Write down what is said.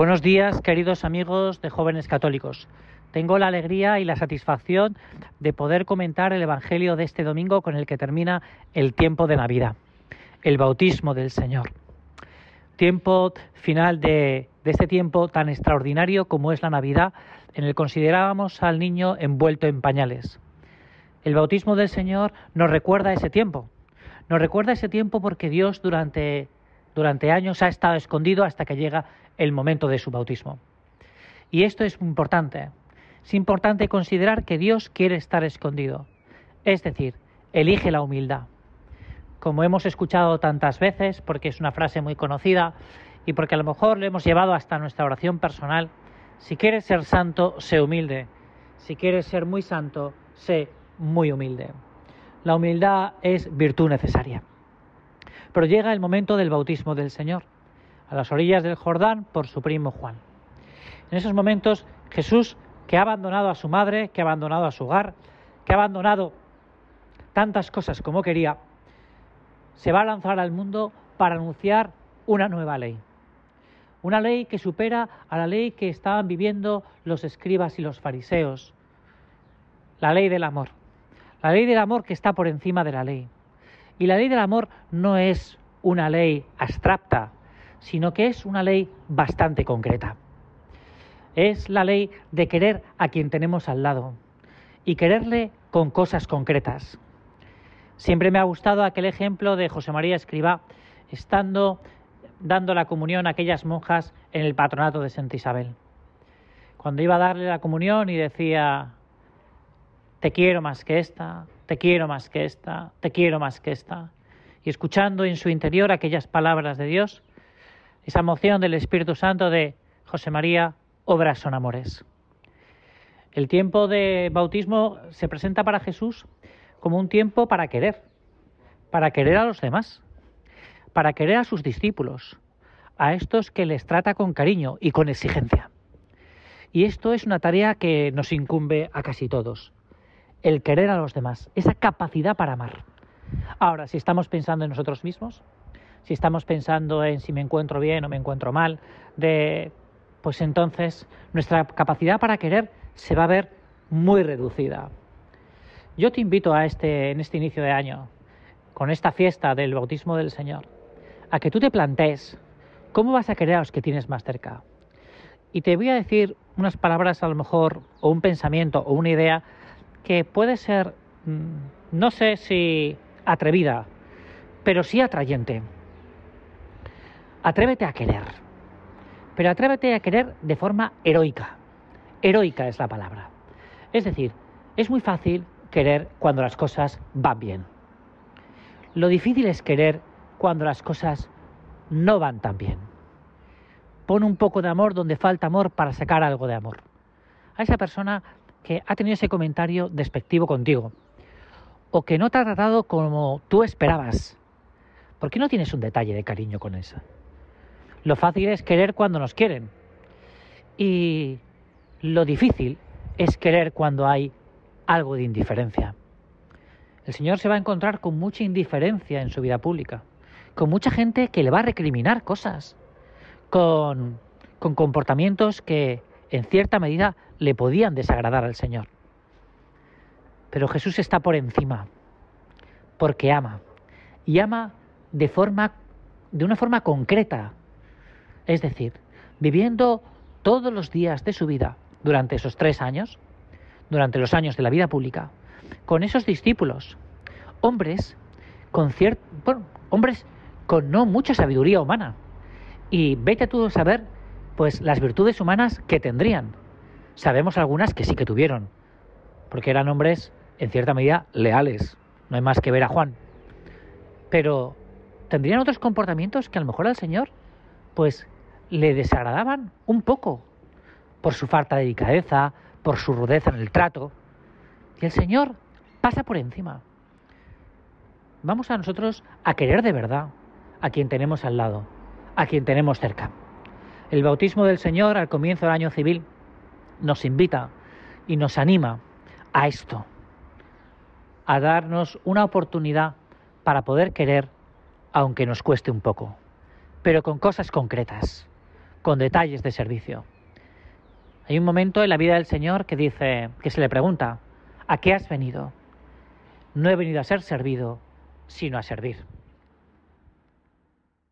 Buenos días, queridos amigos de jóvenes católicos. Tengo la alegría y la satisfacción de poder comentar el Evangelio de este domingo con el que termina el tiempo de Navidad, el bautismo del Señor. Tiempo final de, este tiempo tan extraordinario como es la Navidad, en el considerábamos al niño envuelto en pañales. El bautismo del Señor nos recuerda ese tiempo. Nos recuerda ese tiempo porque Dios durante durante años ha estado escondido hasta que llega el momento de su bautismo. Y esto es importante. Es importante considerar que Dios quiere estar escondido. Es decir, elige la humildad. Como hemos escuchado tantas veces, porque es una frase muy conocida y porque a lo mejor lo hemos llevado hasta nuestra oración personal, si quieres ser santo, sé humilde. Si quieres ser muy santo, sé muy humilde. La humildad es virtud necesaria. Pero llega el momento del bautismo del Señor, a las orillas del Jordán por su primo Juan. En esos momentos Jesús, que ha abandonado a su madre, que ha abandonado a su hogar, que ha abandonado tantas cosas como quería, se va a lanzar al mundo para anunciar una nueva ley. Una ley que supera a la ley que estaban viviendo los escribas y los fariseos. La ley del amor. La ley del amor que está por encima de la ley. Y la ley del amor no es una ley abstracta, sino que es una ley bastante concreta. Es la ley de querer a quien tenemos al lado y quererle con cosas concretas. Siempre me ha gustado aquel ejemplo de José María Escribá estando dando la comunión a aquellas monjas en el patronato de Santa Isabel. Cuando iba a darle la comunión y decía, te quiero más que esta, te quiero más que esta, te quiero más que esta. Y escuchando en su interior aquellas palabras de Dios, esa moción del Espíritu Santo de José María, obras son amores. El tiempo de bautismo se presenta para Jesús como un tiempo para querer, para querer a los demás, para querer a sus discípulos, a estos que les trata con cariño y con exigencia. Y esto es una tarea que nos incumbe a casi todos el querer a los demás, esa capacidad para amar. Ahora, si estamos pensando en nosotros mismos, si estamos pensando en si me encuentro bien o me encuentro mal, de pues entonces nuestra capacidad para querer se va a ver muy reducida. Yo te invito a este en este inicio de año, con esta fiesta del bautismo del Señor, a que tú te plantees cómo vas a querer a los que tienes más cerca. Y te voy a decir unas palabras a lo mejor o un pensamiento o una idea que puede ser, mm, no sé si atrevida, pero sí atrayente. Atrévete a querer, pero atrévete a querer de forma heroica. Heroica es la palabra. Es decir, es muy fácil querer cuando las cosas van bien. Lo difícil es querer cuando las cosas no van tan bien. Pon un poco de amor donde falta amor para sacar algo de amor. A esa persona que ha tenido ese comentario despectivo contigo o que no te ha tratado como tú esperabas. ¿Por qué no tienes un detalle de cariño con esa? Lo fácil es querer cuando nos quieren y lo difícil es querer cuando hay algo de indiferencia. El Señor se va a encontrar con mucha indiferencia en su vida pública, con mucha gente que le va a recriminar cosas, con, con comportamientos que en cierta medida le podían desagradar al Señor. Pero Jesús está por encima, porque ama, y ama de forma de una forma concreta, es decir, viviendo todos los días de su vida durante esos tres años, durante los años de la vida pública, con esos discípulos, hombres con cierto, hombres con no mucha sabiduría humana. Y vete tú a saber, pues, las virtudes humanas que tendrían. Sabemos algunas que sí que tuvieron, porque eran hombres en cierta medida leales, no hay más que ver a Juan. Pero tendrían otros comportamientos que a lo mejor al Señor pues le desagradaban un poco por su falta de delicadeza, por su rudeza en el trato. Y el Señor pasa por encima. Vamos a nosotros a querer de verdad a quien tenemos al lado, a quien tenemos cerca. El bautismo del Señor al comienzo del año civil nos invita y nos anima a esto, a darnos una oportunidad para poder querer, aunque nos cueste un poco, pero con cosas concretas, con detalles de servicio. Hay un momento en la vida del Señor que dice, que se le pregunta, ¿a qué has venido? No he venido a ser servido, sino a servir.